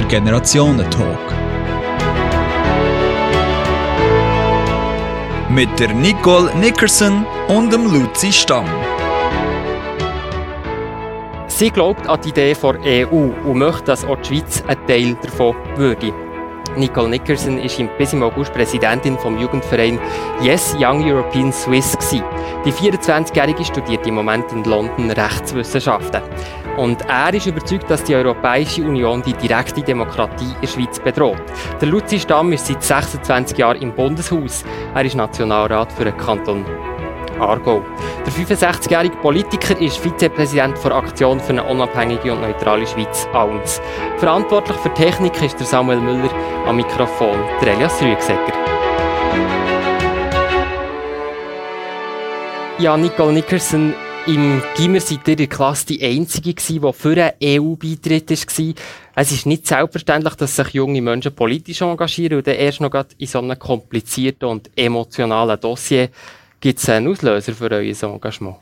der Generationentalk. Mit der Nicole Nickerson und dem Luzi Stamm. Sie glaubt an die Idee der EU und möchte, dass auch die Schweiz ein Teil davon würde. Nicole Nickerson ist bis im August Präsidentin vom Jugendverein Yes Young European Swiss gewesen. Die 24-Jährige studiert im Moment in London Rechtswissenschaften. Und er ist überzeugt, dass die Europäische Union die direkte Demokratie in der Schweiz bedroht. Der Luzi Stamm ist seit 26 Jahren im Bundeshaus. Er ist Nationalrat für den Kanton Aargau. Der 65-jährige Politiker ist Vizepräsident der Aktion für eine unabhängige und neutrale Schweiz AUNS. Verantwortlich für Technik ist der Samuel Müller am Mikrofon, der Elias Rüegsegger. Ja, Nicole Nickerson, im Gimmer seid ihr in der Klasse die Einzige gewesen, die für einen EU-Beitritt war. Es ist nicht selbstverständlich, dass sich junge Menschen politisch engagieren und dann erst noch in so einem komplizierten und emotionalen Dossier. Gibt es einen Auslöser für euer Engagement?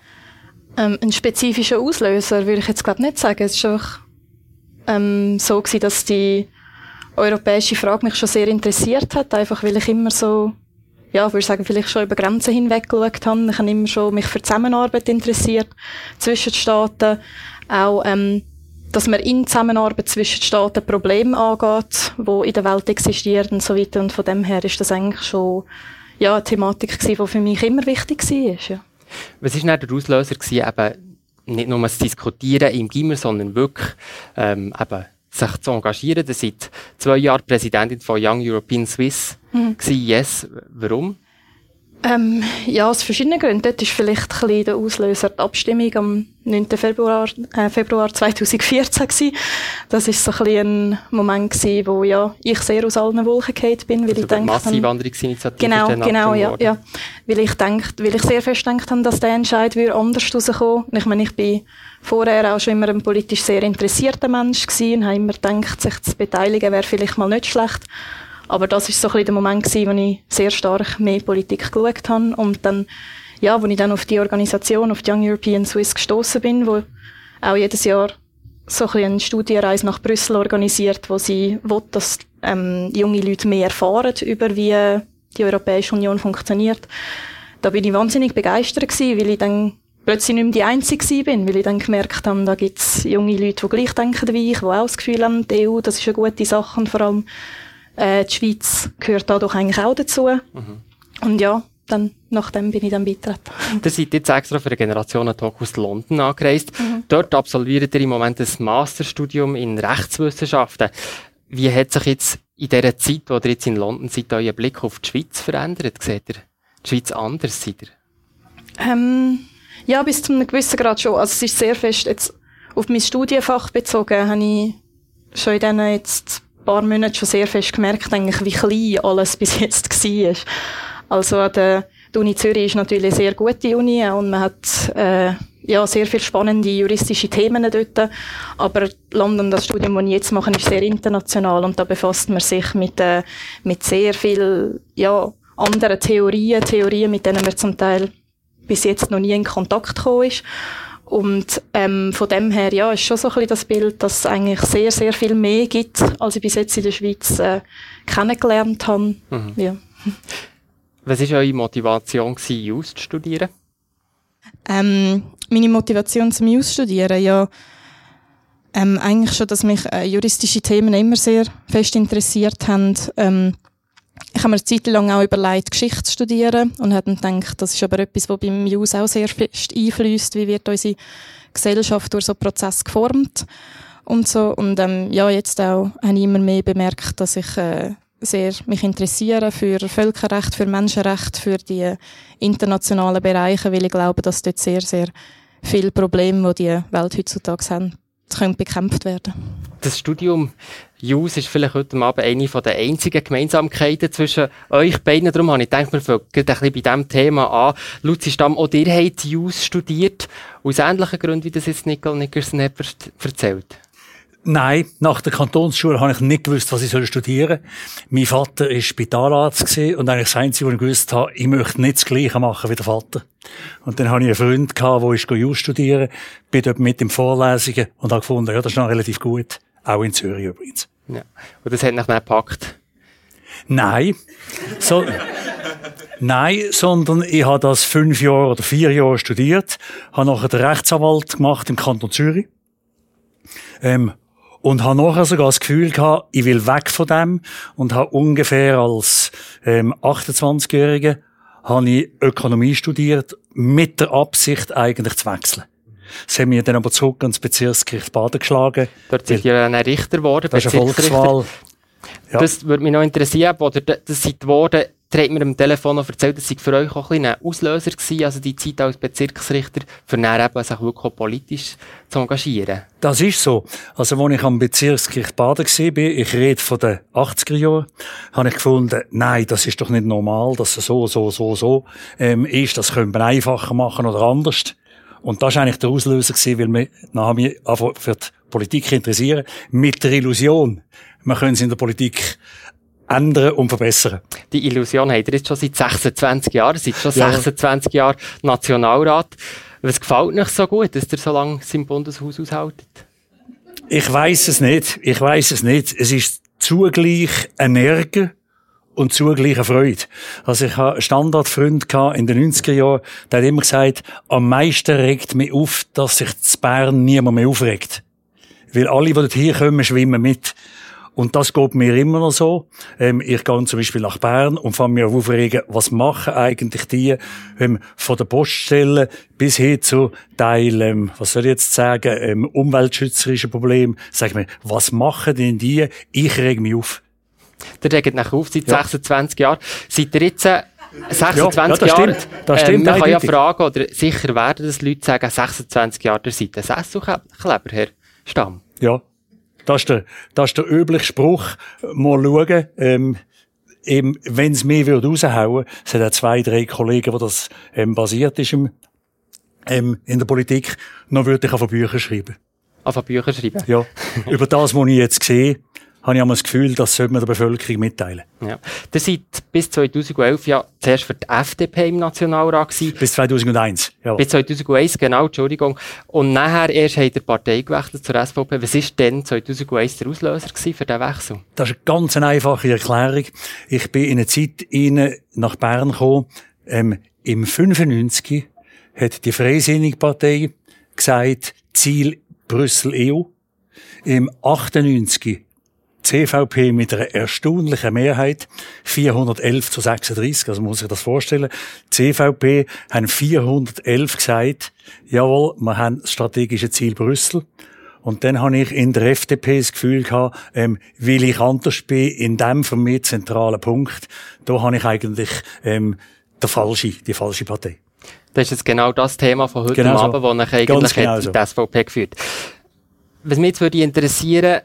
Ähm, einen spezifischen Auslöser würde ich jetzt glaube nicht sagen. Es war einfach ähm, so gewesen, dass die europäische Frage mich schon sehr interessiert hat, einfach weil ich immer so ja, ich würde sagen, vielleicht schon über Grenzen hinweg geschaut habe. Ich habe immer schon mich für Zusammenarbeit interessiert zwischen den Staaten. Auch, ähm, dass man in Zusammenarbeit zwischen den Staaten Probleme angeht, die in der Welt existieren und so weiter. Und von dem her ist das eigentlich schon ja, eine Thematik gewesen, die für mich immer wichtig war. Ja. Was war der Auslöser gewesen, eben nicht nur das Diskutieren im Gimmer, sondern wirklich ähm, eben sich zu engagieren. Ihr seid zwei Jahre Präsidentin von Young European Swiss. Mhm. Yes, warum? Ähm, ja, aus verschiedenen Gründen. Dort ist vielleicht ein bisschen der Auslöser die Abstimmung am 9. Februar, äh, Februar 2014 gewesen. Das ist so ein, ein Moment gewesen, wo ja, ich sehr aus allen Wolken gefallen bin, weil also ich denke... Massenwanderungsinitiative Genau, genau, ja, ja. Weil ich denke, weil ich sehr fest gedacht habe, dass der Entscheid würde anders rauskommen. Ich meine, ich bin vorher auch schon immer ein politisch sehr interessierter Mensch gewesen und habe immer gedacht, sich zu beteiligen wäre vielleicht mal nicht schlecht. Aber das ist so ein bisschen der Moment wo ich sehr stark mehr Politik geschaut habe und dann, ja, wo ich dann auf die Organisation, auf die Young European Swiss gestoßen bin, wo auch jedes Jahr so ein eine Studienreise nach Brüssel organisiert, wo sie will, dass ähm, junge Leute mehr erfahren über wie die Europäische Union funktioniert. Da bin ich wahnsinnig begeistert gewesen, weil ich dann plötzlich nicht mehr die Einzige bin, weil ich dann gemerkt habe, da gibt es junge Leute, die gleich denken wie ich, die auch das Gefühl haben, die EU, das ist eine gute Sache und vor allem äh, die Schweiz gehört da doch eigentlich auch dazu. Mhm. Und ja, dann, nachdem bin ich dann beitreten. Ihr seid jetzt extra für eine Generationen-Talk aus London angereist. Mhm. Dort absolviert ihr im Moment ein Masterstudium in Rechtswissenschaften. Wie hat sich jetzt in dieser Zeit, wo ihr jetzt in London seid, euer Blick auf die Schweiz verändert? Seht ihr die Schweiz anders? Seid ihr? Ähm, ja, bis zu einem gewissen Grad schon. Also es ist sehr fest jetzt auf mein Studienfach bezogen, habe ich schon in diesen jetzt paar Monaten schon sehr fest gemerkt, eigentlich, wie klein alles bis jetzt war. Also die Uni Zürich ist natürlich eine sehr gute Uni und man hat äh, ja, sehr viele spannende juristische Themen dort. Aber London, das Studium, das ich jetzt mache, ist sehr international und da befasst man sich mit, äh, mit sehr viel ja, anderen Theorien, Theorien, mit denen man zum Teil bis jetzt noch nie in Kontakt gekommen ist. Und ähm, von dem her ja, ist schon so ein bisschen das Bild, dass es eigentlich sehr, sehr viel mehr gibt, als ich bis jetzt in der Schweiz äh, kennengelernt habe. Mhm. Ja. Was war eure Motivation, Jus zu studieren? Ähm, meine Motivation zum Jus studieren, ja, ähm, eigentlich schon, dass mich äh, juristische Themen immer sehr fest interessiert haben. Ähm, ich habe mir eine Zeit lang auch überlegt, Geschichte zu studieren und habe dann gedacht, das ist aber etwas, was beim JUS auch sehr fest einfließt, wie wird unsere Gesellschaft durch so Prozess geformt und so. Und ähm, ja, jetzt auch habe ich immer mehr bemerkt, dass ich äh, sehr mich interessiere für Völkerrecht, für Menschenrecht, für die internationalen Bereiche, weil ich glaube, dass dort sehr, sehr viele Probleme, die die Welt heutzutage haben, können bekämpft werden. Das Studium Jus ist vielleicht heute Abend eine der einzigen Gemeinsamkeiten zwischen euch beiden. Darum habe ich gedacht, wir fangen ein bisschen bei diesem Thema an. Luzi Stamm, auch ihr habt Jus studiert. Aus ähnlichen Gründen, wie das jetzt Nicole Nickerson hat erzählt. Nein, nach der Kantonsschule habe ich nicht gewusst, was ich studieren soll. Mein Vater war Spitalarzt und eigentlich das Einzige, was ich gewusst habe, ich möchte nicht das Gleiche machen wie der Vater. Und dann hatte ich einen Freund, der ist studieren, bin dort mit in Vorlesungen und habe gefunden, ja, das ist noch relativ gut Auch in Zürich übrigens. Ja. Und das hat nach gepackt? Nein. So, nein, sondern ich habe das fünf Jahre oder vier Jahre studiert, habe nachher den Rechtsanwalt gemacht im Kanton Zürich. Ähm, und habe nachher sogar das Gefühl gehabt, ich will weg von dem und habe ungefähr als ähm, 28-Jähriger habe ich Ökonomie studiert mit der Absicht eigentlich zu wechseln. Das haben wir dann aber zurück ans Bezirksgericht Baden geschlagen. Dort sind ihr dann Richter geworden, Das ist eine Volkswahl. Ja. Das würde mich noch interessieren, oder das seid geworden, der hat mir am Telefon noch erzählt, das sei für euch auch ein, ein Auslöser gewesen, also die Zeit als Bezirksrichter, für dann eben sich wirklich auch politisch zu engagieren. Das ist so. Also, als ich am Bezirksgericht Baden war, ich rede von den 80er Jahren, habe ich gefunden, nein, das ist doch nicht normal, dass es so, so, so, so ähm, ist. Das können wir einfacher machen oder anders. Und das war eigentlich der Auslöser gewesen, weil wir nachher mich für die Politik interessieren, mit der Illusion, man könnte es in der Politik ändern und verbessern. Die Illusion habt ihr jetzt schon seit 26 Jahren, seit schon ja. 26 Jahren Nationalrat. Was gefällt euch so gut, dass ihr so lange im Bundeshaus aushaltet? Ich weiß es nicht. Ich weiß es nicht. Es ist zugleich ein Ärger und zugleich Freude. Also ich habe Standardfreund in den 90er Jahren, der hat immer gesagt, am meisten regt mich auf, dass sich zu Bern niemand mehr aufregt. Weil alle, die dort hier kommen, schwimmen mit. Und das geht mir immer noch so. Ähm, ich gehe zum Beispiel nach Bern und fange mir aufregen, was machen eigentlich die ähm, von der Poststelle bis hin zu Teil, ähm, was soll ich jetzt sagen, ähm, umweltschützerische Problem. Sag mir, was machen denn die? Ich reg mich auf. Der regt nach auf seit ja. 26 Jahren. Jetzt äh, 26 ja, ja, das Jahre. Stimmt. Das stimmt. Ähm, man kann ja fragen, oder sicher werden das Leute sagen, 26 Jahre, der seid ein Sesselkleber, Herr Stamm. Ja, das ist der, das ist der übliche Spruch. Mal schauen, ähm, eben, wenn es mir würde raushauen, es hat auch zwei, drei Kollegen, wo das ähm, basiert ist im, ähm, in der Politik, noch würde ich auf Bücher schreiben. Auf Bücher schreiben? Ja. Über das, was ich jetzt sehe, habe ich das Gefühl, das sollte man der Bevölkerung mitteilen. Ja. Ihr seid bis 2011 ja zuerst für die FDP im Nationalrat gewesen. Bis 2001, ja. Bis 2001, genau, Entschuldigung. Und nachher erst hat der Partei gewechselt zur SVP. Was war denn 2001 der Auslöser für diesen Wechsel? Das ist eine ganz einfache Erklärung. Ich bin in einer Zeit nach Bern gekommen, ähm, im 95 hat die Freisinnige Partei gesagt, Ziel Brüssel EU. Im 98 CVP mit einer erstaunlichen Mehrheit, 411 zu 36, also muss sich das vorstellen. CVP haben 411 gesagt, jawohl, wir haben das strategische Ziel Brüssel. Und dann habe ich in der FDP das Gefühl gehabt, ähm, weil ich anders bin, in dem für mich zentralen Punkt, da habe ich eigentlich ähm, der falsche, die falsche Partei. Das ist jetzt genau das Thema von heute genau Abend, so. das ich eigentlich genau so. die SVP geführt Was mich jetzt würde interessieren,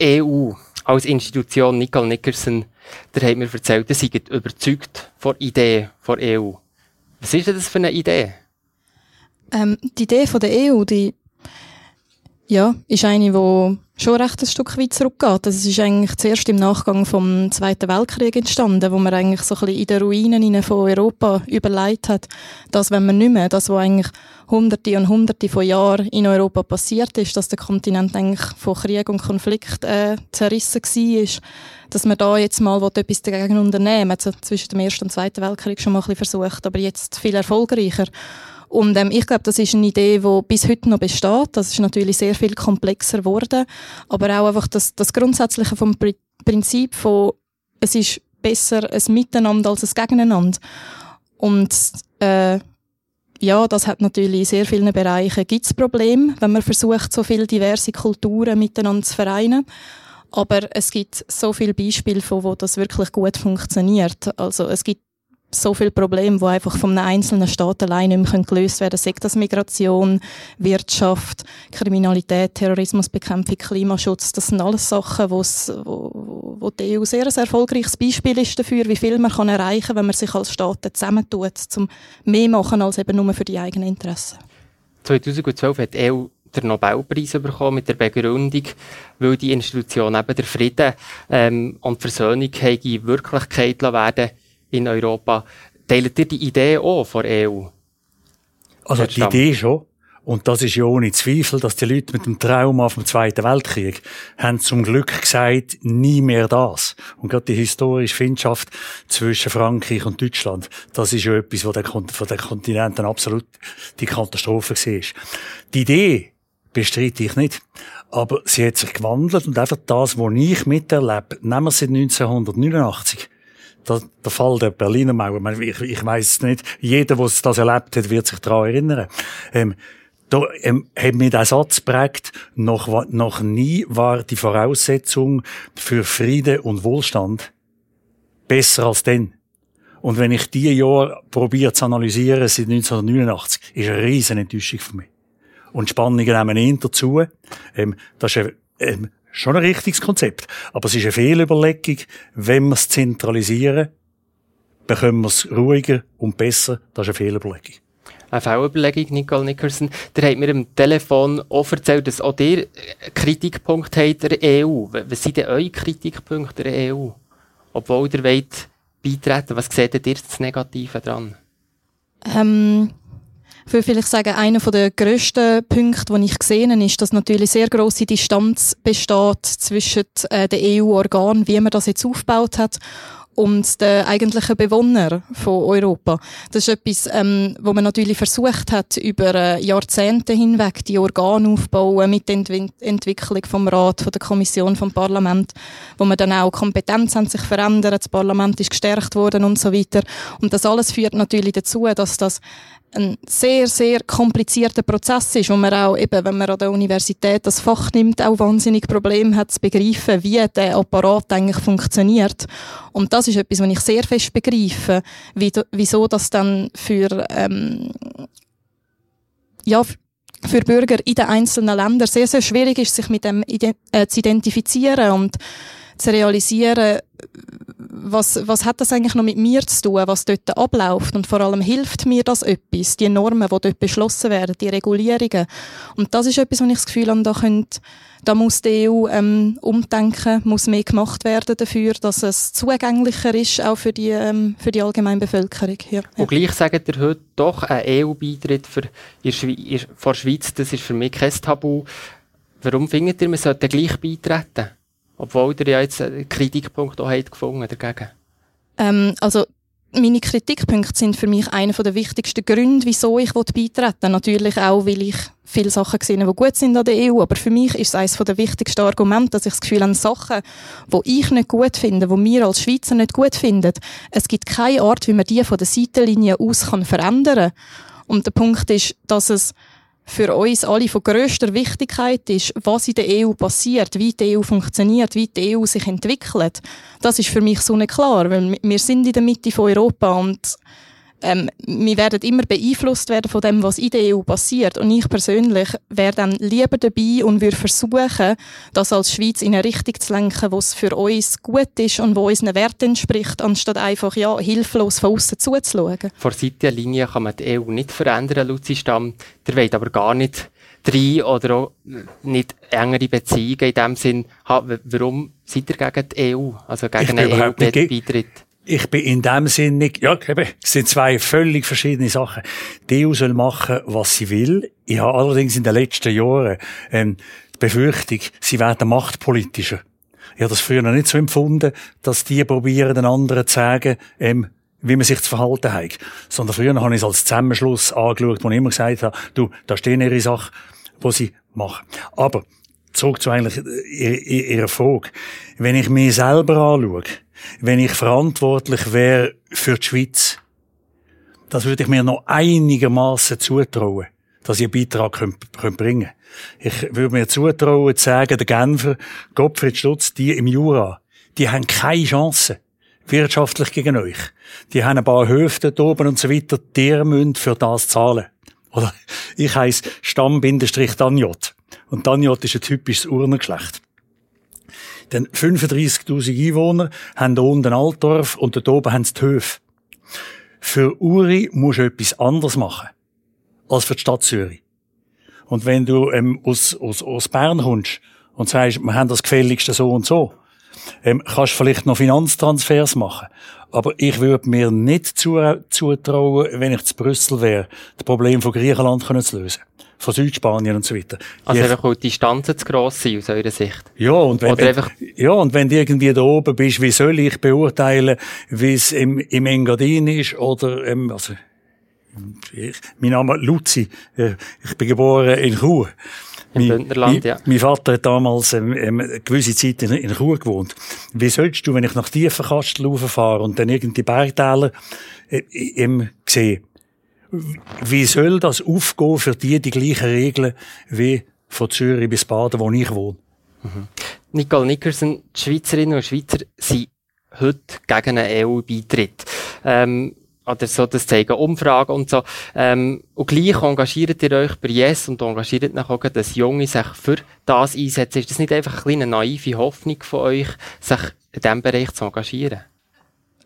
die EU als Institution, Nicole Nickerson, der hat mir erzählt, ihr seid überzeugt von der Idee der EU. Was ist denn das für eine Idee? Ähm, die Idee von der EU, die ja, ist eine, die schon recht ein Stück weit zurückgeht. Das ist eigentlich zuerst im Nachgang vom Zweiten Weltkrieg entstanden, wo man eigentlich so ein bisschen in den Ruinen von Europa überlegt hat, dass wenn man nicht mehr, das, was eigentlich hunderte und hunderte von Jahren in Europa passiert ist, dass der Kontinent eigentlich von Krieg und Konflikt äh, zerrissen war, dass man da jetzt mal etwas dagegen unternehmen also zwischen dem Ersten und Zweiten Weltkrieg schon mal ein bisschen versucht, aber jetzt viel erfolgreicher. Und ähm, ich glaube, das ist eine Idee, die bis heute noch besteht. Das ist natürlich sehr viel komplexer geworden. Aber auch einfach das, das Grundsätzliche vom Prinzip von, es ist besser ein Miteinander als ein Gegeneinander. Und äh, ja, das hat natürlich in sehr vielen Bereichen gibt's Probleme, wenn man versucht, so viele diverse Kulturen miteinander zu vereinen. Aber es gibt so viele Beispiele, von wo das wirklich gut funktioniert. Also es gibt so viele Probleme, die einfach von einem einzelnen Staat allein nicht mehr gelöst werden können. Sei das Migration, Wirtschaft, Kriminalität, Terrorismusbekämpfung, Klimaschutz. Das sind alles Sachen, wo, wo die EU sehr ein erfolgreiches Beispiel ist dafür, wie viel man erreichen kann, wenn man sich als Staaten zusammentut, um mehr machen als eben nur für die eigenen Interessen. 2012 hat die EU den Nobelpreis bekommen mit der Begründung, weil die Institution eben der Frieden ähm, und die Versöhnung Wirklichkeit werden in Europa. Teilt ihr die Idee auch von der EU? Also die Idee schon, Und das ist ja ohne Zweifel, dass die Leute mit dem Trauma vom Zweiten Weltkrieg haben zum Glück gesagt, nie mehr das. Und gerade die historische Findschaft zwischen Frankreich und Deutschland, das ist ja etwas, was der, von den Kontinenten absolut die Katastrophe war. Die Idee bestreite ich nicht. Aber sie hat sich gewandelt und einfach das, was ich miterlebe, nehmen wir seit 1989, der, Fall der Berliner Mauer, ich, ich weiß es nicht, jeder, der das erlebt hat, wird sich daran erinnern. Ähm, da ähm, hat mir der Satz prägt, noch, noch nie war die Voraussetzung für Friede und Wohlstand besser als denn. Und wenn ich die Jahr probiere zu analysieren, seit 1989, ist eine riesen Enttäuschung für mich. Und Spannungen nehmen ihn dazu. Ähm, das ist ein, ähm, schon ein richtiges Konzept. Aber es ist eine Fehlüberlegung. Wenn wir es zentralisieren, bekommen wir es ruhiger und besser. Das ist eine Fehlüberlegung eine Fehlüberlegung, Nicole Nickerson. Der hat mir am Telefon auch erzählt, dass auch ihr Kritikpunkt habt der EU. Was sind denn eure Kritikpunkte der EU? Obwohl ihr wollt beitreten, was seht ihr das Negative dran? Ähm, ich würde vielleicht sagen, einer der grössten Punkte, die ich gesehen habe, ist, dass natürlich sehr grosse Distanz besteht zwischen äh, den EU-Organen, wie man das jetzt aufgebaut hat, und den eigentlichen Bewohner von Europa. Das ist etwas, ähm, wo man natürlich versucht hat, über äh, Jahrzehnte hinweg die Organe aufzubauen mit der Entwi Entwicklung vom Rat, von der Kommission, vom Parlament, wo man dann auch Kompetenz haben sich verändert, das Parlament ist gestärkt worden und so weiter. Und das alles führt natürlich dazu, dass das ein sehr, sehr komplizierter Prozess ist, wo man auch eben, wenn man an der Universität das Fach nimmt, auch wahnsinnig Probleme hat zu begreifen, wie der Apparat eigentlich funktioniert. Und das ist etwas, was ich sehr fest begreife, wie, wieso das dann für, ähm, ja, für Bürger in den einzelnen Ländern sehr, sehr schwierig ist, sich mit dem äh, zu identifizieren und zu realisieren, was, was hat das eigentlich noch mit mir zu tun, was dort abläuft und vor allem hilft mir das etwas, die Normen, die dort beschlossen werden, die Regulierungen. Und das ist etwas, wo ich das Gefühl habe, da, könnt, da muss die EU ähm, umdenken, muss mehr gemacht werden dafür, dass es zugänglicher ist, auch für die, ähm, für die allgemeine Bevölkerung. Ja. Und gleich sagt ihr heute doch, ein EU-Beitritt für Schweiz, vor Schweiz, das ist für mich kein Tabu. Warum findet ihr, man sollte gleich beitreten? Obwohl ihr ja jetzt einen Kritikpunkt auch habt gefunden dagegen. Ähm, also, meine Kritikpunkte sind für mich einer der wichtigsten Gründe, wieso ich beitreten will. Natürlich auch, weil ich viele Sachen gesehen habe, die gut sind an der EU. Aber für mich ist es eines der wichtigsten Argumente, dass ich das Gefühl habe, Sachen, die ich nicht gut finde, die wir als Schweizer nicht gut finden, es gibt keine Art, wie man die von der Seitenlinie aus verändern kann. Und der Punkt ist, dass es für uns alle von grösster Wichtigkeit ist, was in der EU passiert, wie die EU funktioniert, wie die EU sich entwickelt. Das ist für mich so nicht klar, weil wir sind in der Mitte von Europa und ähm, wir werden immer beeinflusst werden von dem, was in der EU passiert. Und ich persönlich wäre dann lieber dabei und würde versuchen, das als Schweiz in eine Richtung zu lenken, wo es für uns gut ist und wo unseren Werten entspricht, anstatt einfach ja, hilflos von außen zuzuschauen. Vor Seitenlinie kann man die EU nicht verändern, Luzi Stamm. Der will aber gar nicht drei oder auch nicht engere Beziehungen in dem Sinn. Warum seid ihr gegen die EU, also gegen einen EU-Beitritt? Ich bin in dem Sinn nicht, ja, eben, es sind zwei völlig verschiedene Sachen. Die EU soll machen, was sie will. Ich habe allerdings in den letzten Jahren ähm, die Befürchtung, sie werden machtpolitischer. Ich habe das früher noch nicht so empfunden, dass die probieren, den anderen zu sagen, ähm, wie man sich zu verhalten hat. Sondern früher habe ich es als Zusammenschluss angeschaut, wo ich immer gesagt habe, du, da stehen ihre Sachen, wo sie machen. Aber, zurück zu eigentlich äh, ihrer Frage. Wenn ich mich selber anschaue, wenn ich verantwortlich wäre für die Schweiz, das würde ich mir noch einigermaßen zutrauen, dass ich einen Beitrag könnt, könnt bringen Ich würde mir zutrauen, zu sagen, der Genfer, Gottfried Stutz, die im Jura, die haben keine Chance wirtschaftlich gegen euch. Die haben ein paar Höfte oben und so weiter, die müssen für das zahlen. Oder ich heiss Stamm-Danjot. Und Danjot ist ein typisches Urnengeschlecht. Denn 35.000 Einwohner haben da unten Altdorf und dort oben haben sie die Höfe. Für Uri musst du etwas anderes machen. Als für die Stadt Zürich. Und wenn du ähm, aus, aus, aus Bern kommst und sagst, wir haben das gefälligste so und so, ähm, kannst du vielleicht noch Finanztransfers machen. Aber ich würde mir nicht zutrauen, wenn ich zu Brüssel wäre, das Problem von Griechenland zu lösen. Von Südspanien und so weiter. Also ich, einfach, weil die Distanzen zu gross sind aus eurer Sicht? Ja, und wenn, wenn ja, und wenn du irgendwie da oben bist, wie soll ich beurteilen, wie es im, im Engadin ist oder, ähm, also, ich, mein Name ist Luzi, äh, ich bin geboren in Chur. Im Bündnerland, ja. Mein Vater hat damals ähm, ähm, eine gewisse Zeit in, in Chur gewohnt. Wie sollst du, wenn ich nach Tiefenkastel fahre und dann irgendwie Bergtäler äh, ähm, sehe, wie soll das aufgehen für die die gleichen Regeln wie von Zürich bis Baden, wo ich wohne? Mhm. Nicole Nickerson, die Schweizerinnen und Schweizer sind heute gegen einen EU-Beitritt. Ähm, oder so, das zeigen Umfragen und so. Ähm, und gleich engagiert ihr euch bei Yes und engagiert auch, dass Junge sich für das einsetzen. Ist das nicht einfach eine naive Hoffnung von euch, sich in diesem Bereich zu engagieren?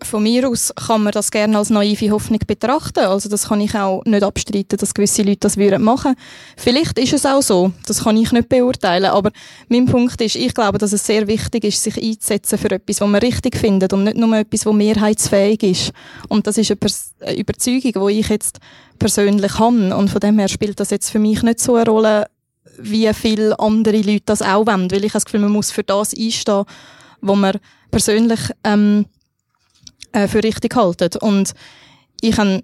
Von mir aus kann man das gerne als naive Hoffnung betrachten. Also das kann ich auch nicht abstreiten, dass gewisse Leute das würden machen. Vielleicht ist es auch so. Das kann ich nicht beurteilen. Aber mein Punkt ist, ich glaube, dass es sehr wichtig ist, sich einzusetzen für etwas, was man richtig findet und nicht nur etwas, was mehrheitsfähig ist. Und das ist eine, eine Überzeugung, die ich jetzt persönlich habe. Und von dem her spielt das jetzt für mich nicht so eine Rolle, wie viele andere Leute das auch wollen. Weil ich habe das Gefühl, man muss für das einstehen, wo man persönlich ähm, äh, für richtig halten. Und ich habe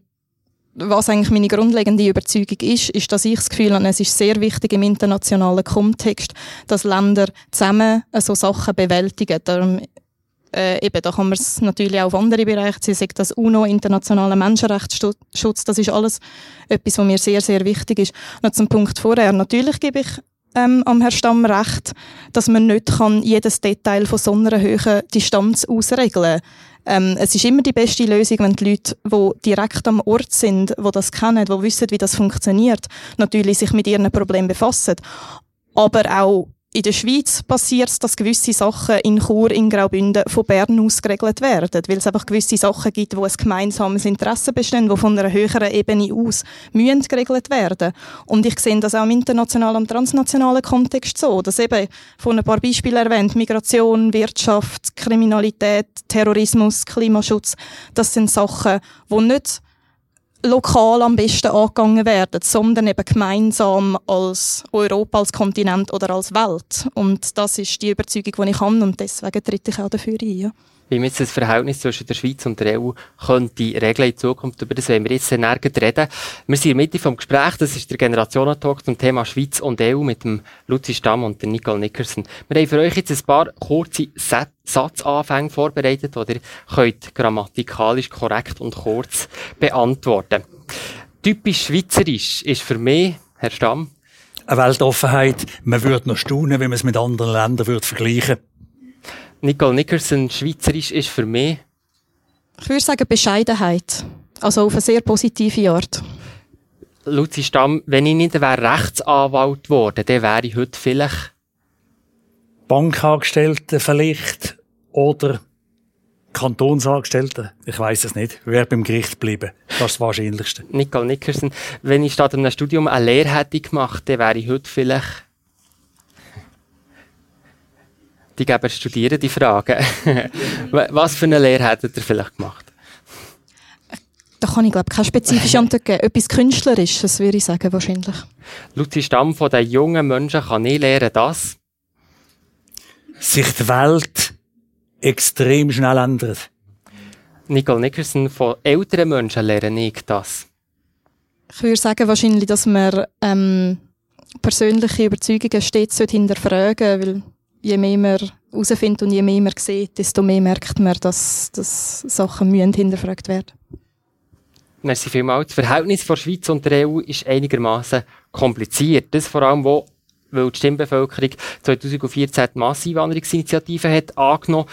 was eigentlich meine grundlegende Überzeugung ist, ist, dass ich das Gefühl habe, es ist sehr wichtig im internationalen Kontext, dass Länder zusammen so Sachen bewältigen. Darum, äh, eben, da kann man es natürlich auch auf andere Bereiche sehen, sagt das UNO, internationaler Menschenrechtsschutz, das ist alles etwas, was mir sehr, sehr wichtig ist. Noch zum Punkt vorher, natürlich gebe ich ähm, am Herrn Stamm recht, dass man nicht kann jedes Detail von so einer hohen Distanz ausregeln kann. Ähm, es ist immer die beste Lösung, wenn die Leute, die direkt am Ort sind, die das kennen, die wissen, wie das funktioniert, natürlich sich mit ihren Problemen befassen. Aber auch in der Schweiz passiert es, dass gewisse Sachen in Chur, in Graubünden von Bern aus geregelt werden, weil es einfach gewisse Sachen gibt, wo ein gemeinsames Interesse bestehen, wo von einer höheren Ebene aus müssen geregelt werden. Und ich sehe das auch im internationalen und transnationalen Kontext so, dass eben von ein paar Beispielen erwähnt, Migration, Wirtschaft, Kriminalität, Terrorismus, Klimaschutz, das sind Sachen, wo nicht lokal am besten angegangen werden, sondern eben gemeinsam als Europa, als Kontinent oder als Welt. Und das ist die Überzeugung, die ich habe und deswegen tritt ich auch dafür ein. Ja wie man jetzt das Verhältnis zwischen der Schweiz und der EU könnte regeln in Zukunft. Über das wollen wir jetzt nirgends reden. Wir sind in der Mitte vom Gespräch. Das ist der Generationentalk zum Thema Schweiz und EU mit dem Luzi Stamm und der Nicole Nickerson. Wir haben für euch jetzt ein paar kurze Satzanfänge vorbereitet, die ihr könnt grammatikalisch korrekt und kurz beantworten. Typisch schweizerisch ist für mich, Herr Stamm, eine Weltoffenheit. Man würde noch staunen, wenn man es mit anderen Ländern würde vergleichen Nicole Nickerson, Schweizerisch ist für mich? Ich würde sagen Bescheidenheit. Also auf eine sehr positive Art. Luzi Stamm, wenn ich nicht wäre Rechtsanwalt geworden, dann wäre ich heute vielleicht Bankangestellte vielleicht oder Kantonsangestellte. Ich weiß es nicht. Wer beim Gericht bleiben. Das ist das Wahrscheinlichste. Nicole Nickerson, wenn ich statt einem Studium eine Lehre hätte gemacht, dann wäre ich heute vielleicht die geben Studieren die Fragen. Was für eine Lehre hättet ihr vielleicht gemacht? Da kann ich, glaube keine spezifische Antwort geben. Etwas Künstlerisches, würde ich sagen, wahrscheinlich. Luzi Stamm von den jungen Menschen kann ich lernen, dass sich die Welt extrem schnell ändert. Nicole Nickerson, von älteren Menschen lernen ich das. Ich würde sagen, wahrscheinlich, dass man ähm, persönliche Überzeugungen stets hinterfragen sollte, weil je mehr man herausfindet und je mehr man sieht, desto mehr merkt man, dass, dass Sachen müssen hinterfragt werden Merci vielmals. Das Verhältnis von Schweiz und der EU ist einigermaßen kompliziert. Das vor allem, wo, weil die Stimmbevölkerung 2014 die Masseinwanderungsinitiative hat angenommen.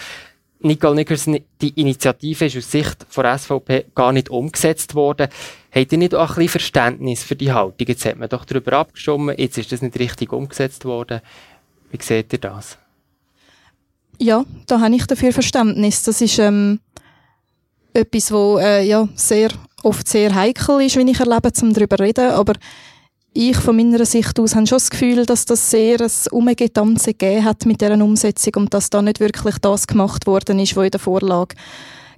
Nicole Nickerson, die Initiative ist aus Sicht von SVP gar nicht umgesetzt worden. Habt ihr nicht auch ein bisschen Verständnis für die Haltung? Jetzt hat man doch darüber abgestimmt, jetzt ist das nicht richtig umgesetzt worden. Wie seht ihr das? Ja, da habe ich dafür Verständnis. Das ist ähm, etwas, wo äh, ja, sehr, oft sehr heikel ist, wenn ich erlebe, um darüber zu reden. Aber ich von meiner Sicht aus habe schon das Gefühl, dass das sehr ein Umgetanze gegeben hat mit dieser Umsetzung und dass da nicht wirklich das gemacht worden ist, was in der Vorlage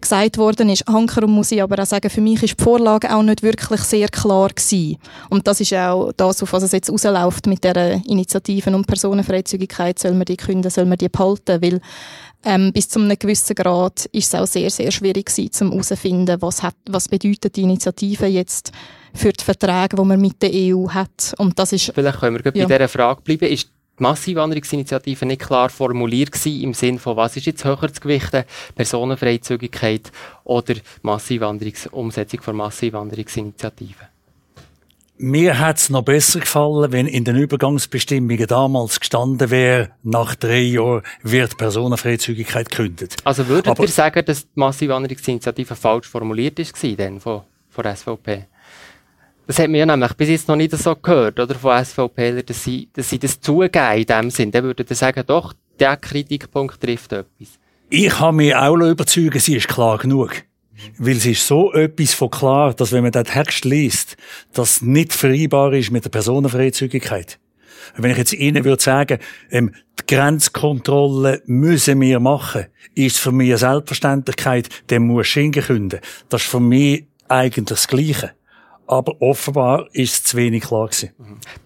gesagt worden ist. Hankerum muss ich aber auch sagen, für mich ist die Vorlage auch nicht wirklich sehr klar gewesen. Und das ist auch das, auf was es jetzt rausläuft mit der Initiativen und Personenfreizügigkeit. Soll man die künden, soll man die behalten? Weil ähm, bis zu einem gewissen Grad ist es auch sehr, sehr schwierig gewesen, zum herauszufinden, was, hat, was bedeutet die Initiative jetzt für die Verträge, die man mit der EU hat. Und das ist, Vielleicht können wir ja. bei dieser Frage bleiben. Ist die Massenwanderungsinitiative nicht klar formuliert gewesen, im Sinne von, was ist jetzt höher zu gewichten, Personenfreizügigkeit oder Massenwanderungs Umsetzung von Massenwanderungsinitiativen? Mir hat es noch besser gefallen, wenn in den Übergangsbestimmungen damals gestanden wäre, nach drei Jahren wird Personenfreizügigkeit gekündigt. Also würdet Aber ihr sagen, dass die Massenwanderungsinitiative falsch formuliert war, denn von, von SVP? Das hat man ja nämlich bis jetzt noch nicht so gehört, oder, von SVP, dass sie, dass sie das zugeben in dem Sinn. Dann würden sie sagen, doch, der Kritikpunkt trifft etwas. Ich habe mich auch überzeugen, sie ist klar genug. Weil es ist so etwas von klar, dass wenn man den Text liest, das nicht vereinbar ist mit der Personenfreizügigkeit. Wenn ich jetzt Ihnen würde sagen, ähm, die Grenzkontrolle müssen wir machen, ist für mich eine Selbstverständlichkeit, dann muss Schengen künden. Das ist für mich eigentlich das Gleiche aber offenbar ist es zu wenig klar gewesen.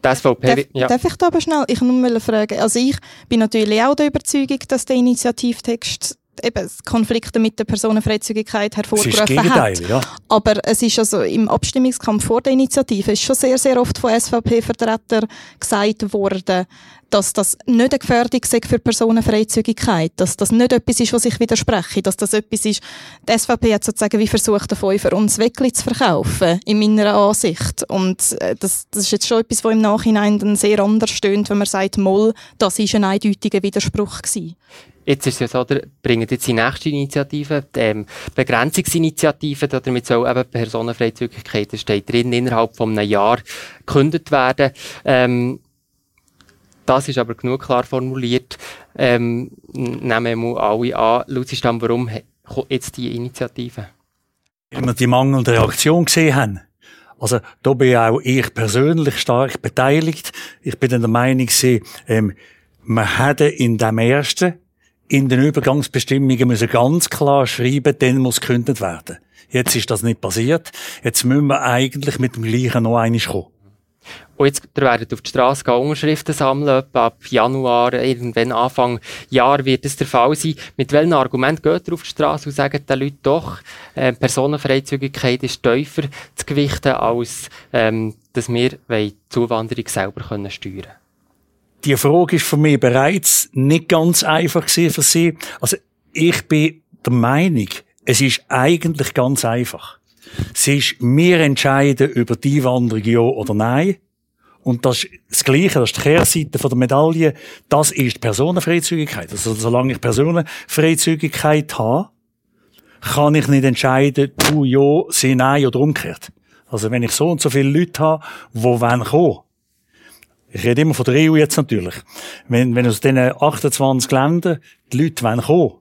Das SVP, darf, ja. darf ich da aber schnell, ich nur fragen, also ich bin natürlich auch der Überzeugung, dass der Initiativtext eben Konflikte mit der Personenfreizügigkeit hervorgerufen hat. Ja. Aber es ist also im Abstimmungskampf vor der Initiative ist schon sehr, sehr oft von SVP-Vertretern gesagt worden, dass das nicht eine Gefährdung sei für Personenfreizügigkeit, dass das nicht etwas ist, was ich widerspreche, dass das etwas ist, die SVP hat sozusagen wie versucht, den Fünfer uns wirklich zu verkaufen, in meiner Ansicht. Und äh, das, das ist jetzt schon etwas, was im Nachhinein dann sehr anders stöhnt, wenn man sagt, Moll, das ist ein eindeutiger Widerspruch gewesen. Jetzt ist es ja so, der bringt jetzt die nächste Initiative, die ähm, Begrenzungsinitiative, damit soll eben Personenfreizügigkeit, das steht drin, innerhalb von einem Jahr gekündigt werden. Ähm, das ist aber genug klar formuliert. Ähm, nehmen wir alle an. Luzi Stamm, warum jetzt die Initiative? Weil wir die mangelnde Reaktion gesehen haben. Also, da bin auch ich persönlich stark beteiligt. Ich bin der Meinung, ähm, wir hätten in dem ersten in den Übergangsbestimmungen müssen ganz klar schreiben, dann muss gekündigt werden. Jetzt ist das nicht passiert. Jetzt müssen wir eigentlich mit dem Gleichen noch einmal kommen. Und jetzt werden auf die Straße gehen, Unterschriften sammeln, ab Januar, irgendwann Anfang Jahr wird es der Fall sein. Mit welchem Argument geht ihr auf die Straße und sagt den Leuten doch, äh, Personenfreizügigkeit ist tiefer zu gewichten, als ähm, dass wir die Zuwanderung selber können steuern können? die Frage ist für mich bereits nicht ganz einfach für Sie. Also ich bin der Meinung, es ist eigentlich ganz einfach. Es ist, wir entscheiden über die Wanderung ja oder nein. Und das ist das Gleiche, das ist die Kehrseite der Medaille. Das ist die Personenfreizügigkeit. Also, solange ich Personenfreizügigkeit habe, kann ich nicht entscheiden, du ja, sie nein oder umgekehrt. Also, wenn ich so und so viele Leute habe, die wollen kommen, ich rede immer von der EU jetzt natürlich. Wenn, wenn aus diesen 28 Ländern die Leute kommen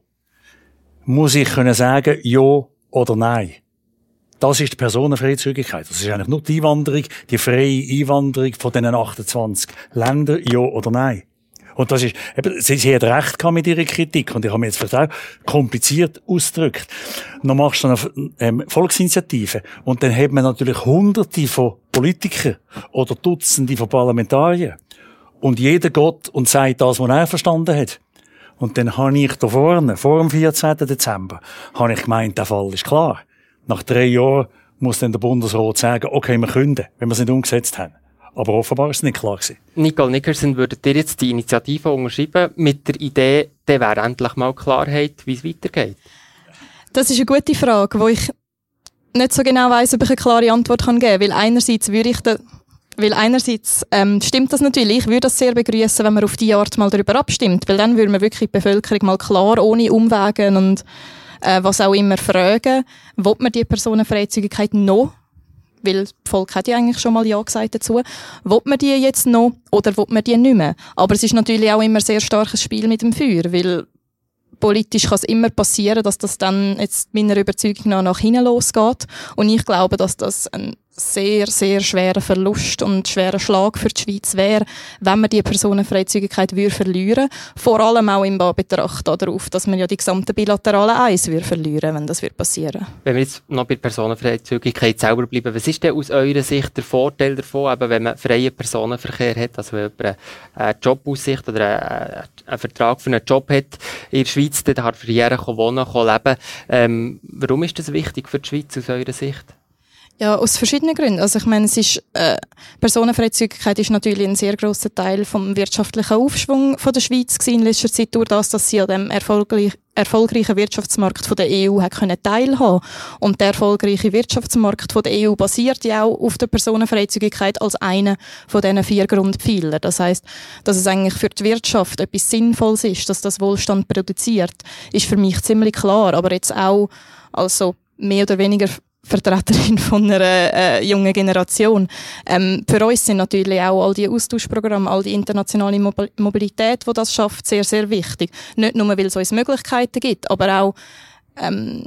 muss ich können sagen, ja oder nein. Das ist die Personenfreizügigkeit. Das ist eigentlich nur die Einwanderung, die freie Einwanderung von diesen 28 Ländern, ja oder nein. Und das ist, eben, sie, sie hat recht gehabt mit ihrer Kritik. Und ich habe mir jetzt vielleicht auch kompliziert ausgedrückt. Dann machst du eine ähm, Volksinitiative. Und dann hat man natürlich hunderte von Politikern oder Dutzende von Parlamentariern. Und jeder geht und sagt das, was er verstanden hat. Und dann habe ich da vorne, vor dem 14. Dezember, habe ich gemeint, der Fall ist klar. Nach drei Jahren muss dann der Bundesrat sagen, okay, wir können, wenn wir es nicht umgesetzt haben. Aber offenbar ist es nicht klar gewesen. Nicole Nickerson, würdet ihr jetzt die Initiative unterschreiben mit der Idee, dann wäre endlich mal Klarheit, wie es weitergeht? Das ist eine gute Frage, wo ich nicht so genau weiß, ob ich eine klare Antwort kann geben kann. Weil einerseits würde ich da, weil einerseits ähm, stimmt das natürlich. Ich würde das sehr begrüßen, wenn man auf die Art mal darüber abstimmt, weil dann würde man wirklich die Bevölkerung mal klar, ohne Umwegen und äh, was auch immer fragen, ob man die Personenfreizügigkeit noch weil das Volk hat ja eigentlich schon mal Ja gesagt dazu. Will man die jetzt noch oder will man die nicht mehr? Aber es ist natürlich auch immer ein sehr starkes Spiel mit dem Feuer, weil politisch kann es immer passieren, dass das dann jetzt meiner Überzeugung nach nach hinten losgeht. Und ich glaube, dass das ein sehr, sehr schwerer Verlust und schwerer Schlag für die Schweiz wäre, wenn wir die Personenfreizügigkeit würde verlieren Vor allem auch im Betracht darauf, dass man ja die gesamte bilaterale Eis würde verlieren, wenn das würde passieren. Wenn wir jetzt noch bei Personenfreizügigkeit selber bleiben, was ist denn aus eurer Sicht der Vorteil davon, eben wenn man freien Personenverkehr hat, also wenn jemand eine Jobaussicht oder einen Vertrag für einen Job hat in der Schweiz, dann hat für Jahre wohnen, leben. Ähm, warum ist das wichtig für die Schweiz aus eurer Sicht? Ja, aus verschiedenen Gründen. Also ich meine, es ist, äh, Personenfreizügigkeit ist natürlich ein sehr grosser Teil vom wirtschaftlichen Aufschwung von der Schweiz gewesen in letzter Zeit durch das, dass sie an dem erfolgreich, erfolgreichen Wirtschaftsmarkt von der EU hat können teilhaben. Und der erfolgreiche Wirtschaftsmarkt von der EU basiert ja auch auf der Personenfreizügigkeit als einer von diesen vier Grundpfeiler. Das heißt, dass es eigentlich für die Wirtschaft etwas Sinnvolles ist, dass das Wohlstand produziert, ist für mich ziemlich klar. Aber jetzt auch, also mehr oder weniger Vertreterin von einer äh, jungen Generation. Ähm, für uns sind natürlich auch all die Austauschprogramme, all die internationale Mobilität, wo das schafft, sehr, sehr wichtig. Nicht nur, weil es uns Möglichkeiten gibt, aber auch ähm,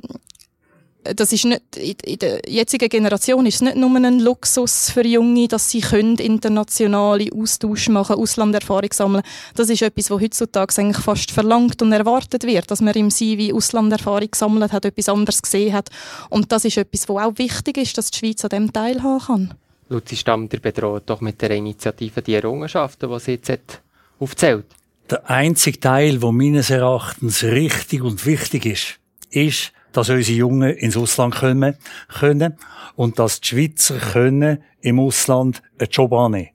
das ist nicht, in der jetzigen Generation ist es nicht nur ein Luxus für Junge, dass sie können internationale Austausch machen, Auslanderfahrung sammeln. Das ist etwas, was heutzutage eigentlich fast verlangt und erwartet wird, dass man im CV Auslanderfahrung gesammelt hat, etwas anderes gesehen hat. Und das ist etwas, was auch wichtig ist, dass die Schweiz an dem teilhaben kann. Luzi Stamm, der bedroht doch mit der Initiative die Errungenschaften, die sie jetzt aufzählt. Der einzige Teil, der meines Erachtens richtig und wichtig ist, ist, dass unsere Jungen ins Ausland kommen können und dass die Schweizer können im Ausland einen Job annehmen.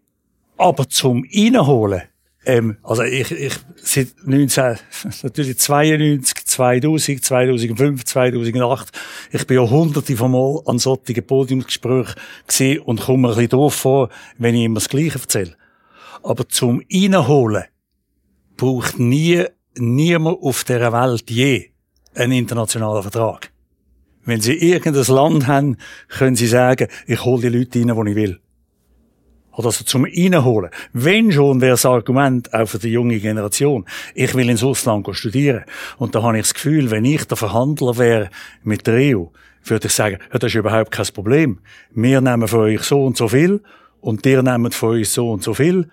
Aber zum Reinholen, ähm, also ich, ich, seit 19, natürlich 92, 2000, 2005, 2008, ich bin ja hunderte von Mal an solchen Podiumsgesprächen gesehen und komme ein bisschen doof vor, wenn ich immer das Gleiche erzähle. Aber zum Reinholen braucht nie, niemand auf dieser Welt je ein internationaler Vertrag. Wenn Sie irgendein Land haben, können Sie sagen, ich hole die Leute rein, die ich will. Oder also zum Reinholen. Wenn schon wäre das Argument auch für die junge Generation, ich will ins Ausland studieren. Und da habe ich das Gefühl, wenn ich der Verhandler wäre mit der EU, würde ich sagen, ja, das ist überhaupt kein Problem. Wir nehmen von euch so und so viel und ihr nehmt von uns so und so viel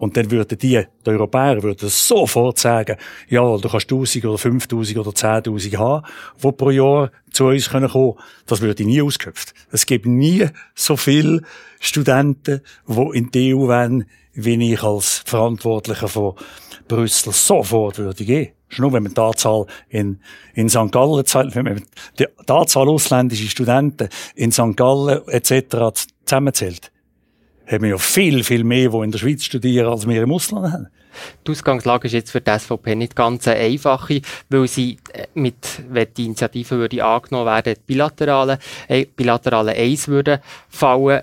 und dann würden die, die Europäer, würden sofort sagen, ja, du kannst 1000 oder 5000 oder 10.000 haben, die pro Jahr zu uns kommen können. Das würde nie ausgeköpft. Es gibt nie so viele Studenten, die in die EU wollen, wie ich als Verantwortlicher von Brüssel sofort würde gehen. Schon nur, wenn man die Anzahl in, in St. Gallen, wenn man die, die Anzahl ausländischer Studenten in St. Gallen etc. zusammenzählt haben wir ja viel, viel mehr, die in der Schweiz studieren, als wir im Ausland haben. Die Ausgangslage ist jetzt für die SVP nicht ganz eine einfache, weil sie äh, mit, wenn die Initiative würde angenommen werden, die bilaterale, äh, bilaterale Eins würde fallen.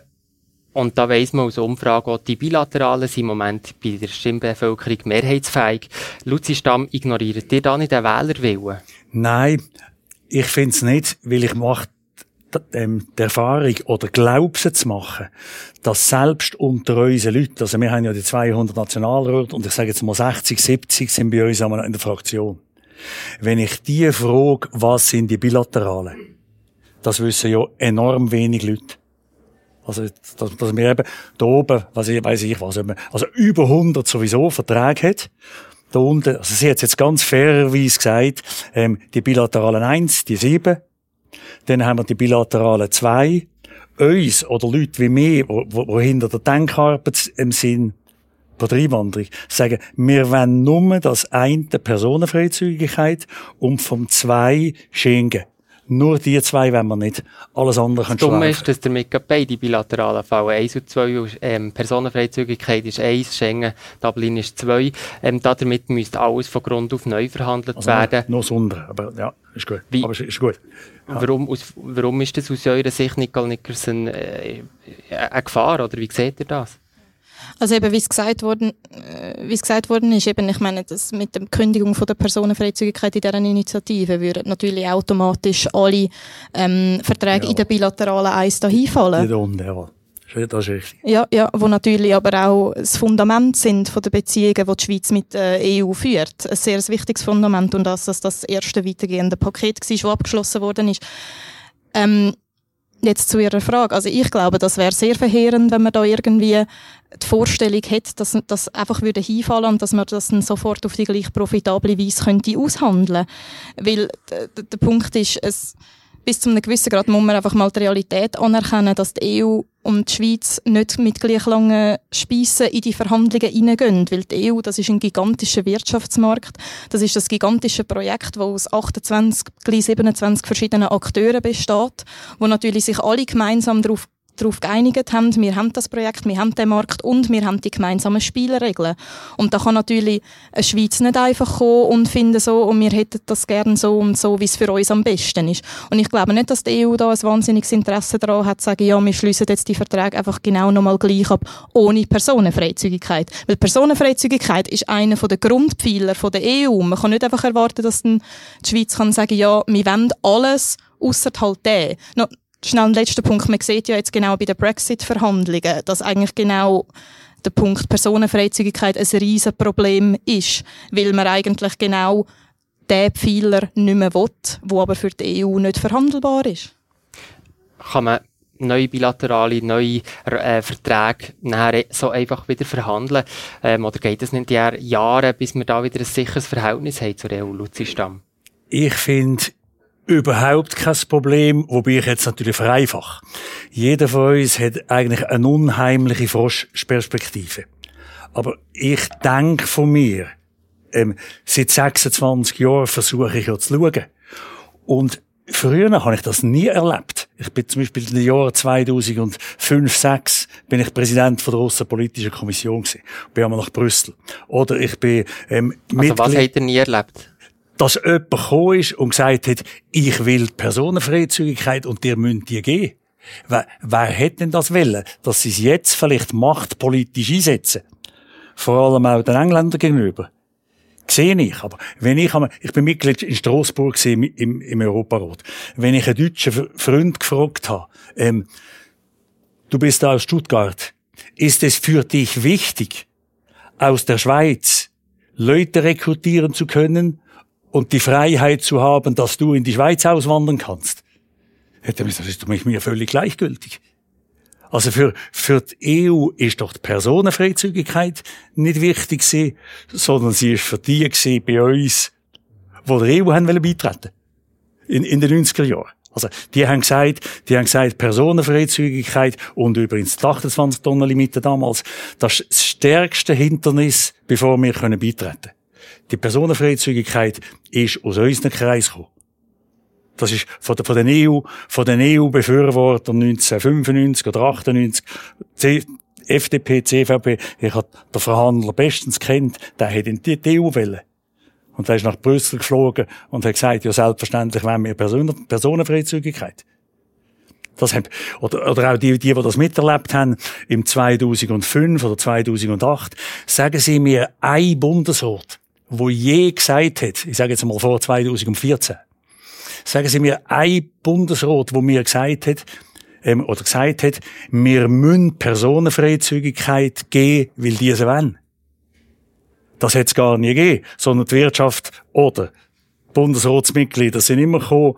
Und da weiss man aus Umfragen auch, die bilateralen sind im Moment bei der Stimmbevölkerung mehrheitsfähig. Luzi Stamm, ignoriert ihr da nicht den Wählerwillen? Nein, ich finde es nicht, weil ich mache ähm, die Erfahrung oder Glaubsen zu machen, dass selbst unter unseren Leuten, also wir haben ja die 200 Nationalräte und ich sage jetzt mal 60, 70 sind bei uns in der Fraktion. Wenn ich die frage, was sind die Bilateralen, das wissen ja enorm wenig Leute. Also, dass, dass wir eben da oben, was ich, weiss ich was, also über 100 sowieso Verträge hat. Da unten, also sie hat jetzt ganz fairerweise gesagt, ähm, die bilateralen 1, die 7, dann haben wir die bilateralen zwei. Uns oder Leute wie mir, die hinter der Denkarbeit im Sinn der Einwanderung sagen, wir wollen nur das eine Personenfreizügigkeit und vom zwei Schengen. Nur die zwei wollen wir nicht. Alles andere kann schleifen. Dumm ist, dass damit beide bilateralen Fälle 1 und 2, ähm, Personenfreizügigkeit ist 1, Schengen, Dublin ist 2. Ähm, damit müsste alles von Grund auf neu verhandelt also werden. Noch Sonder, aber ja, ist gut. Wie, aber ist, ist gut. Ja. Warum, aus, warum ist das aus eurer Sicht, Nicole Nickerson, äh, eine Gefahr, oder wie seht ihr das? Also eben, wie es gesagt worden, äh, wie es gesagt worden ist, eben, ich meine, das mit der Kündigung von der Personenfreizügigkeit in dieser Initiative würden natürlich automatisch alle ähm, Verträge ja. in der bilateralen Eis da hinfallen. Ja. Das ist richtig. Ja, ja, wo natürlich aber auch das Fundament sind von den Beziehungen, die die Schweiz mit der EU führt. Ein sehr wichtiges Fundament und das, dass das erste weitergehende Paket war, das abgeschlossen worden ist. Ähm, Jetzt zu Ihrer Frage. Also ich glaube, das wäre sehr verheerend, wenn man da irgendwie die Vorstellung hätte, dass das einfach würde hinfallen und dass man das dann sofort auf die gleich profitable Weise könnte aushandeln. Weil der Punkt ist, es bis zu einem gewissen Grad muss man einfach mal die Realität anerkennen, dass die EU und die Schweiz nicht mit gleich langen Spiessen in die Verhandlungen hineingehen. Weil die EU, das ist ein gigantischer Wirtschaftsmarkt. Das ist das gigantische Projekt, das aus 28, gleich 27 verschiedenen Akteuren besteht, wo natürlich sich alle gemeinsam darauf darauf geeinigt haben, wir haben das Projekt, wir haben den Markt und wir haben die gemeinsamen Spielregeln. Und da kann natürlich eine Schweiz nicht einfach kommen und finden so, und wir hätten das gerne so und so, wie es für uns am besten ist. Und ich glaube nicht, dass die EU da ein wahnsinniges Interesse daran hat, zu sagen, ja, wir schließen jetzt die Verträge einfach genau nochmal gleich ab, ohne Personenfreizügigkeit. Weil Personenfreizügigkeit ist einer der Grundpfeiler der EU. Man kann nicht einfach erwarten, dass die Schweiz kann sagen, ja, wir wollen alles, außer halt den schnell ein letzter Punkt. Man sieht ja jetzt genau bei den Brexit-Verhandlungen, dass eigentlich genau der Punkt Personenfreizügigkeit ein riesen Problem ist, weil man eigentlich genau den Pfeiler nicht mehr will, der aber für die EU nicht verhandelbar ist. Kann man neue bilaterale, neue äh, Verträge nachher so einfach wieder verhandeln? Ähm, oder geht es nicht Jahre, bis wir da wieder ein sicheres Verhältnis haben zur EU, Luzi Stamm? Ich finde, überhaupt kein Problem, wobei ich jetzt natürlich vereinfache. Jeder von uns hat eigentlich eine unheimliche Froschperspektive. Aber ich denke von mir, ähm, seit 26 Jahren versuche ich ja zu schauen. Und früher habe ich das nie erlebt. Ich bin zum Beispiel in den Jahren 2005, 2006 bin ich Präsident von der Außenpolitischen Kommission gewesen. Bin einmal nach Brüssel. Oder ich bin ähm, also Mitglied... was habt ihr nie erlebt? Dass jemand gekommen ist und gesagt hat, ich will die Personenfreizügigkeit und dir müsst die geben. Wer, wer hätte denn das wollen? Dass sie es jetzt vielleicht machtpolitisch einsetzen? Vor allem auch den Engländern gegenüber. Sehe ich. Aber wenn ich, ich bin Mitglied in Straßburg im, im, im Europarat. Wenn ich einen deutschen Freund gefragt habe, ähm, du bist da aus Stuttgart, ist es für dich wichtig, aus der Schweiz Leute rekrutieren zu können, und die Freiheit zu haben, dass du in die Schweiz auswandern kannst. Hätte mir das ist mir völlig gleichgültig. Also für, für die EU ist doch die Personenfreizügigkeit nicht wichtig gewesen, sondern sie ist für die gewesen, bei uns, wo der EU haben wollen beitreten. In, in den 90er Jahren. Also, die haben gesagt, die haben gesagt, Personenfreizügigkeit und übrigens die 28 Tonnen Limite damals, das ist das stärkste Hindernis, bevor wir können beitreten die Personenfreizügigkeit ist aus unserem Kreis gekommen. Das ist von, der, von den EU, von den EU-Befürwortern 1995 oder 98, C, FDP, CVP, ich habe den Verhandler bestens kennt, der hat in die, EU wollen. Und der ist nach Brüssel geflogen und hat gesagt, ja, selbstverständlich wollen wir Person Personenfreizügigkeit. Das haben, oder, oder auch die, die, die das miterlebt haben, im 2005 oder 2008, sagen sie mir, ein Bundesrat, wo je gesagt hat, ich sage jetzt mal vor 2014, sagen Sie mir ein Bundesrat, wo mir gesagt hat, ähm, oder gesagt hat, wir müssen Personenfreizügigkeit geben, weil diese wollen. Das hätte es gar nie gegeben, sondern die Wirtschaft oder Bundesratsmitglieder sind immer gekommen,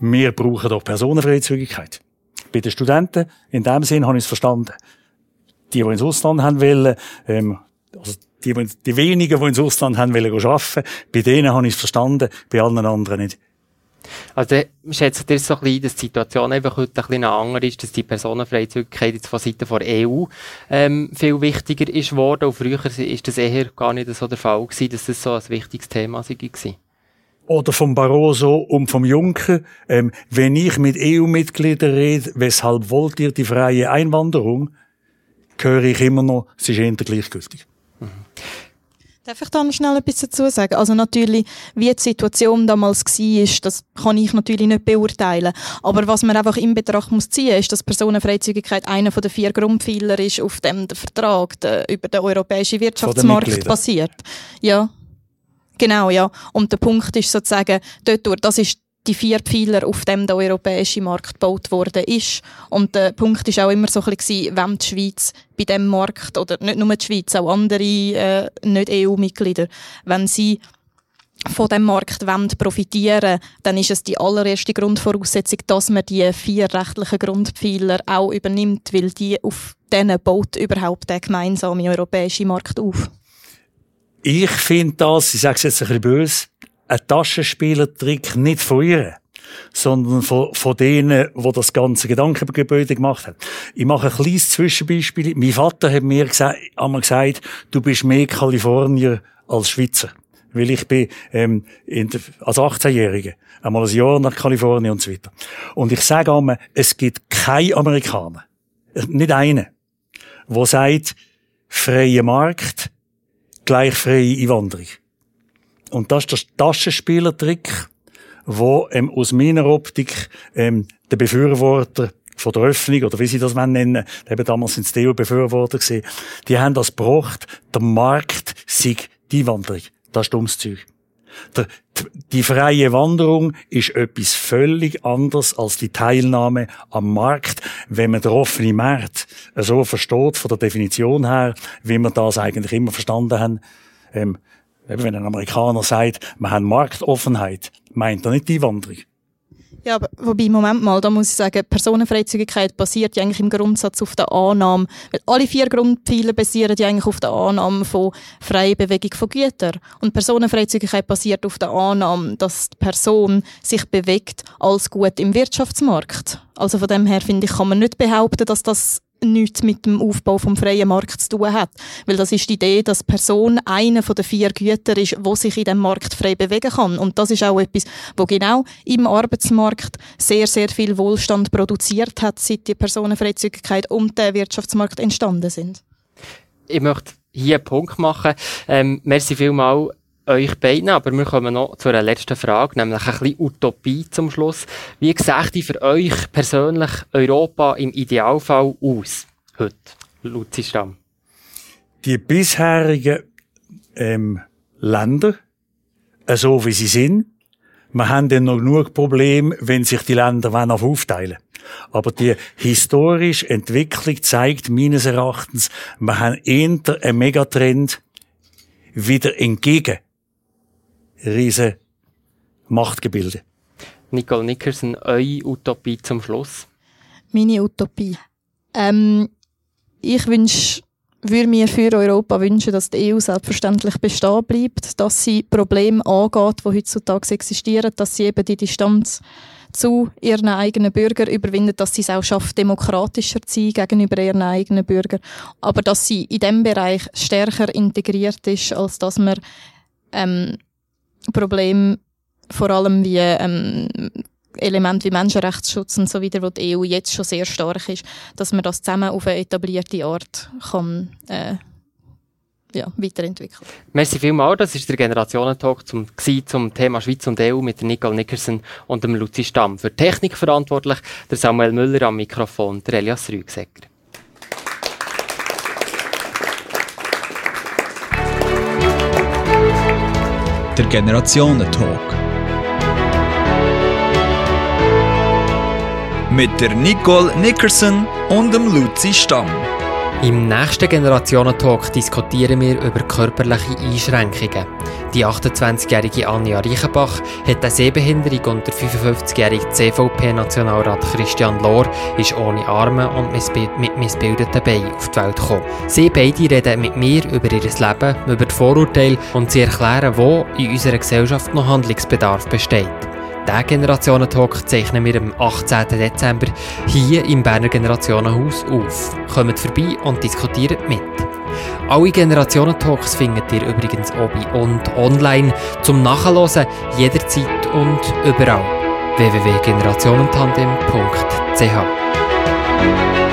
wir brauchen doch Personenfreizügigkeit. Bei den Studenten, in dem Sinn habe ich es verstanden. Die, die ins Ausland haben wollen, ähm, also die, die wenigen, die ins Ausland haben wollen arbeiten, bei denen habe ich es verstanden, bei allen anderen nicht. Also, schätzt ihr so ein bisschen, dass die Situation einfach heute ein bisschen andere ist, dass die Personenfreizügigkeit jetzt von Seiten der EU ähm, viel wichtiger ist geworden und früher ist das eher gar nicht so der Fall gewesen, dass das so ein wichtiges Thema war? Oder vom Barroso und vom Juncker, ähm, wenn ich mit EU-Mitgliedern rede, weshalb wollt ihr die freie Einwanderung, höre ich immer noch, es ist eher gleichgültig. Darf ich da noch schnell etwas dazu sagen? Also natürlich, wie die Situation damals war, das kann ich natürlich nicht beurteilen. Aber was man einfach in Betracht muss ziehen, ist, dass Personenfreizügigkeit einer der vier Grundpfeiler ist, auf dem der Vertrag der, über den europäischen Wirtschaftsmarkt basiert. Ja. Genau, ja. Und der Punkt ist sozusagen, dort, das ist die vier Pfeiler, auf dem der europäische Markt gebaut worden ist. Und der Punkt ist auch immer so ein bisschen, wenn die Schweiz bei dem Markt, oder nicht nur die Schweiz, auch andere äh, nicht EU-Mitglieder, wenn sie von dem Markt profitieren dann ist es die allererste Grundvoraussetzung, dass man die vier rechtlichen Grundpfeiler auch übernimmt, weil die auf denen baut überhaupt der gemeinsame europäische Markt auf. Ich finde das, ich sage es jetzt ein bisschen böse, ein Taschenspielertrick nicht von ihr, sondern von, von denen, die das ganze Gedankengebäude gemacht haben. Ich mache ein kleines Zwischenbeispiel. Mein Vater hat mir gesagt, einmal gesagt, du bist mehr Kalifornier als Schweizer. Weil ich bin, ähm, in der, als 18-Jähriger einmal ein Jahr nach Kalifornien und so weiter. Und ich sage einmal, es gibt keinen Amerikaner, nicht einen, der sagt, freie Markt, gleich freie Einwanderung. Und das ist der Taschenspielertrick, wo ähm, aus meiner Optik ähm, der Befürworter von der Öffnung, oder wie sie das nennen, eben damals sind es die EU-Befürworter gesehen, die haben das gebracht, der Markt sei die Einwanderung. Das ist dummes Zeug. Der, die freie Wanderung ist etwas völlig anderes als die Teilnahme am Markt, wenn man den offenen Markt so versteht, von der Definition her, wie wir das eigentlich immer verstanden haben. Ähm, wenn ein Amerikaner sagt, wir haben Marktoffenheit, meint er nicht die Wanderung. Ja, aber wobei, Moment mal, da muss ich sagen, Personenfreizügigkeit basiert ja eigentlich im Grundsatz auf der Annahme, weil alle vier Grundpfeiler basieren ja eigentlich auf der Annahme von freier Bewegung von Gütern. Und Personenfreizügigkeit basiert auf der Annahme, dass die Person sich bewegt als gut im Wirtschaftsmarkt. Also von dem her finde ich, kann man nicht behaupten, dass das nichts mit dem Aufbau vom freien Markt zu tun hat. Weil das ist die Idee, dass Person eine von den vier Gütern ist, wo sich in dem Markt frei bewegen kann. Und das ist auch etwas, wo genau im Arbeitsmarkt sehr, sehr viel Wohlstand produziert hat, seit die Personenfreizügigkeit und der Wirtschaftsmarkt entstanden sind. Ich möchte hier einen Punkt machen. Ähm, merci vielmals euch beiden, aber wir kommen noch zu einer letzten Frage, nämlich ein bisschen Utopie zum Schluss. Wie sieht für euch persönlich Europa im Idealfall aus? Heute, Luzi Stamm. Die bisherigen ähm, Länder, äh, so wie sie sind, wir haben dann noch genug Probleme, wenn sich die Länder auf aufteilen aber die historische Entwicklung zeigt meines Erachtens, wir haben eher einen Megatrend wieder entgegen riesen Machtgebilde. Nicole Nickerson, eure Utopie zum Schluss? Meine Utopie. Ähm, ich wünsche, würde mir für Europa wünschen, dass die EU selbstverständlich bestehen bleibt, dass sie Probleme angeht, die heutzutage existieren, dass sie eben die Distanz zu ihren eigenen Bürgern überwindet, dass sie es auch schafft, demokratischer zu sein gegenüber ihren eigenen Bürgern, aber dass sie in dem Bereich stärker integriert ist, als dass man ähm, Problem vor allem wie ähm, Elemente wie Menschenrechtsschutz und so weiter, wo die EU jetzt schon sehr stark ist, dass man das zusammen auf eine etablierte Art kann äh, ja, weiterentwickeln. Merci vielmals. Das ist der Generationentalk zum, zum Thema Schweiz und EU mit Nicole Nickerson und dem Luzi Stamm. Für Technik verantwortlich der Samuel Müller am Mikrofon, der Elias Rügsecker. Der Generationentalk. Mit der Nicole Nickerson und dem Luzi Stamm. Im nächsten Generationentalk diskutieren wir über körperliche Einschränkungen. Die 28-jährige Anja Reichenbach hat eine Sehbehinderung und der 55-jährige CVP-Nationalrat Christian Lohr ist ohne Arme und mit missbildeten Beinen auf die Welt gekommen. Sie beide reden mit mir über ihr Leben, über die Vorurteile und sie erklären, wo in unserer Gesellschaft noch Handlungsbedarf besteht. Diesen Generationentalk zeichnen wir am 18. Dezember hier im Berner Generationenhaus auf. Kommt vorbei und diskutiert mit. Alle Generationentalks findet ihr übrigens bei und online zum Nachhören jederzeit und überall. www.generationentandem.ch